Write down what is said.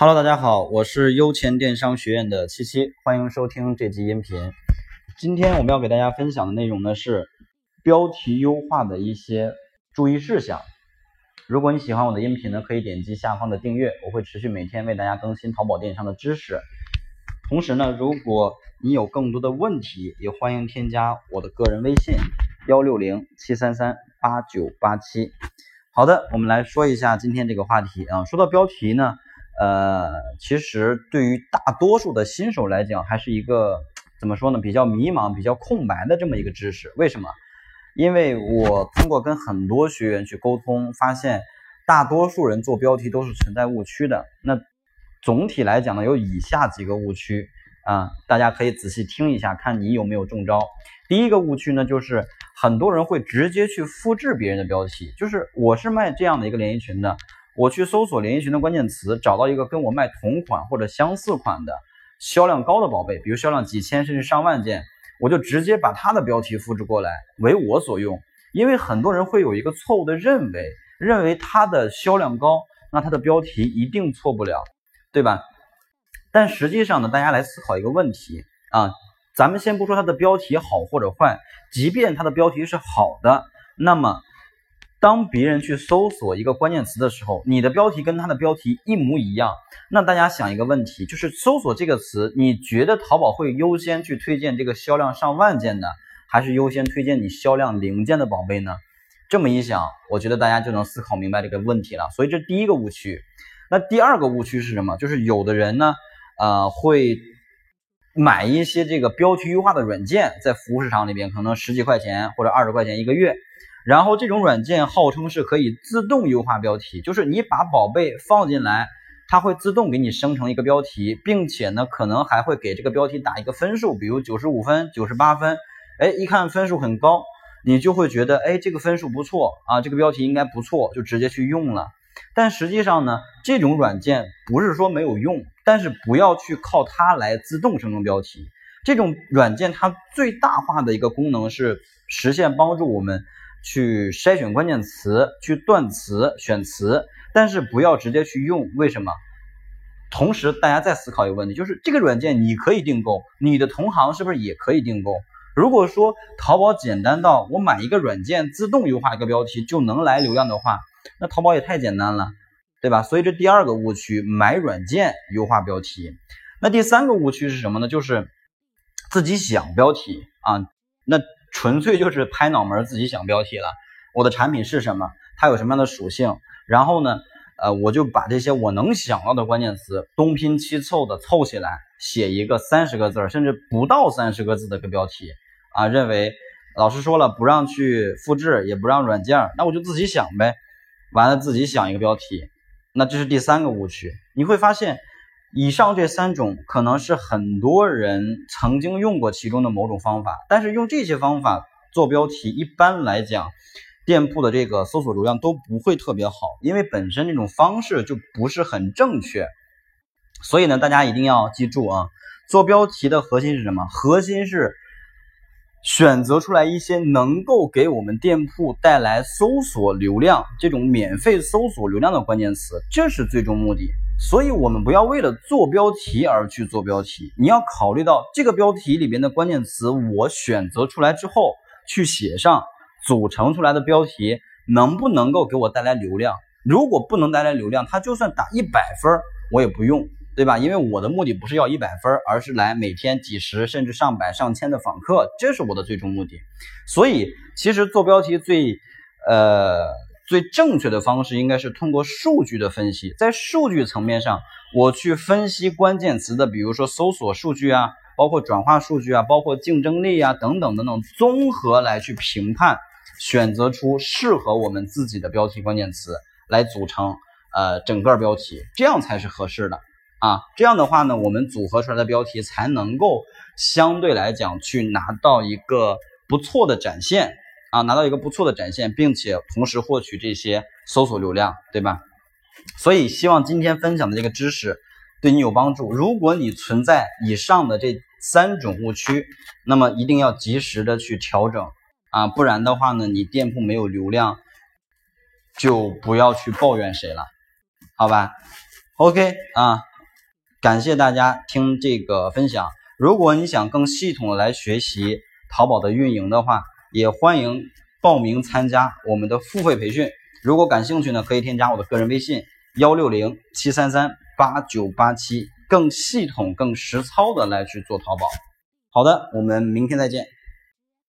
Hello，大家好，我是优钱电商学院的七七，欢迎收听这期音频。今天我们要给大家分享的内容呢是标题优化的一些注意事项。如果你喜欢我的音频呢，可以点击下方的订阅，我会持续每天为大家更新淘宝电商的知识。同时呢，如果你有更多的问题，也欢迎添加我的个人微信幺六零七三三八九八七。好的，我们来说一下今天这个话题啊。说到标题呢。呃，其实对于大多数的新手来讲，还是一个怎么说呢？比较迷茫、比较空白的这么一个知识。为什么？因为我通过跟很多学员去沟通，发现大多数人做标题都是存在误区的。那总体来讲呢，有以下几个误区啊，大家可以仔细听一下，看你有没有中招。第一个误区呢，就是很多人会直接去复制别人的标题，就是我是卖这样的一个连衣裙的。我去搜索连衣裙的关键词，找到一个跟我卖同款或者相似款的销量高的宝贝，比如销量几千甚至上万件，我就直接把它的标题复制过来为我所用。因为很多人会有一个错误的认为，认为它的销量高，那它的标题一定错不了，对吧？但实际上呢，大家来思考一个问题啊，咱们先不说它的标题好或者坏，即便它的标题是好的，那么。当别人去搜索一个关键词的时候，你的标题跟他的标题一模一样，那大家想一个问题，就是搜索这个词，你觉得淘宝会优先去推荐这个销量上万件的，还是优先推荐你销量零件的宝贝呢？这么一想，我觉得大家就能思考明白这个问题了。所以这第一个误区。那第二个误区是什么？就是有的人呢，呃，会买一些这个标题优化的软件，在服务市场里边可能十几块钱或者二十块钱一个月。然后这种软件号称是可以自动优化标题，就是你把宝贝放进来，它会自动给你生成一个标题，并且呢，可能还会给这个标题打一个分数，比如九十五分、九十八分，哎，一看分数很高，你就会觉得，哎，这个分数不错啊，这个标题应该不错，就直接去用了。但实际上呢，这种软件不是说没有用，但是不要去靠它来自动生成标题。这种软件它最大化的一个功能是实现帮助我们。去筛选关键词，去断词、选词，但是不要直接去用。为什么？同时，大家再思考一个问题，就是这个软件你可以订购，你的同行是不是也可以订购？如果说淘宝简单到我买一个软件自动优化一个标题就能来流量的话，那淘宝也太简单了，对吧？所以这第二个误区，买软件优化标题。那第三个误区是什么呢？就是自己想标题啊，那。纯粹就是拍脑门自己想标题了。我的产品是什么？它有什么样的属性？然后呢，呃，我就把这些我能想到的关键词东拼西凑的凑起来，写一个三十个字儿甚至不到三十个字的个标题啊。认为老师说了不让去复制，也不让软件，那我就自己想呗。完了自己想一个标题，那这是第三个误区。你会发现。以上这三种可能是很多人曾经用过其中的某种方法，但是用这些方法做标题，一般来讲，店铺的这个搜索流量都不会特别好，因为本身这种方式就不是很正确。所以呢，大家一定要记住啊，做标题的核心是什么？核心是选择出来一些能够给我们店铺带来搜索流量这种免费搜索流量的关键词，这是最终目的。所以，我们不要为了做标题而去做标题。你要考虑到这个标题里边的关键词，我选择出来之后去写上，组成出来的标题能不能够给我带来流量？如果不能带来流量，它就算打一百分，我也不用，对吧？因为我的目的不是要一百分，而是来每天几十甚至上百上千的访客，这是我的最终目的。所以，其实做标题最，呃。最正确的方式应该是通过数据的分析，在数据层面上，我去分析关键词的，比如说搜索数据啊，包括转化数据啊，包括竞争力啊等等等等，综合来去评判，选择出适合我们自己的标题关键词来组成呃整个标题，这样才是合适的啊。这样的话呢，我们组合出来的标题才能够相对来讲去拿到一个不错的展现。啊，拿到一个不错的展现，并且同时获取这些搜索流量，对吧？所以希望今天分享的这个知识对你有帮助。如果你存在以上的这三种误区，那么一定要及时的去调整啊，不然的话呢，你店铺没有流量，就不要去抱怨谁了，好吧？OK 啊，感谢大家听这个分享。如果你想更系统的来学习淘宝的运营的话，也欢迎报名参加我们的付费培训。如果感兴趣呢，可以添加我的个人微信幺六零七三三八九八七，更系统、更实操的来去做淘宝。好的，我们明天再见。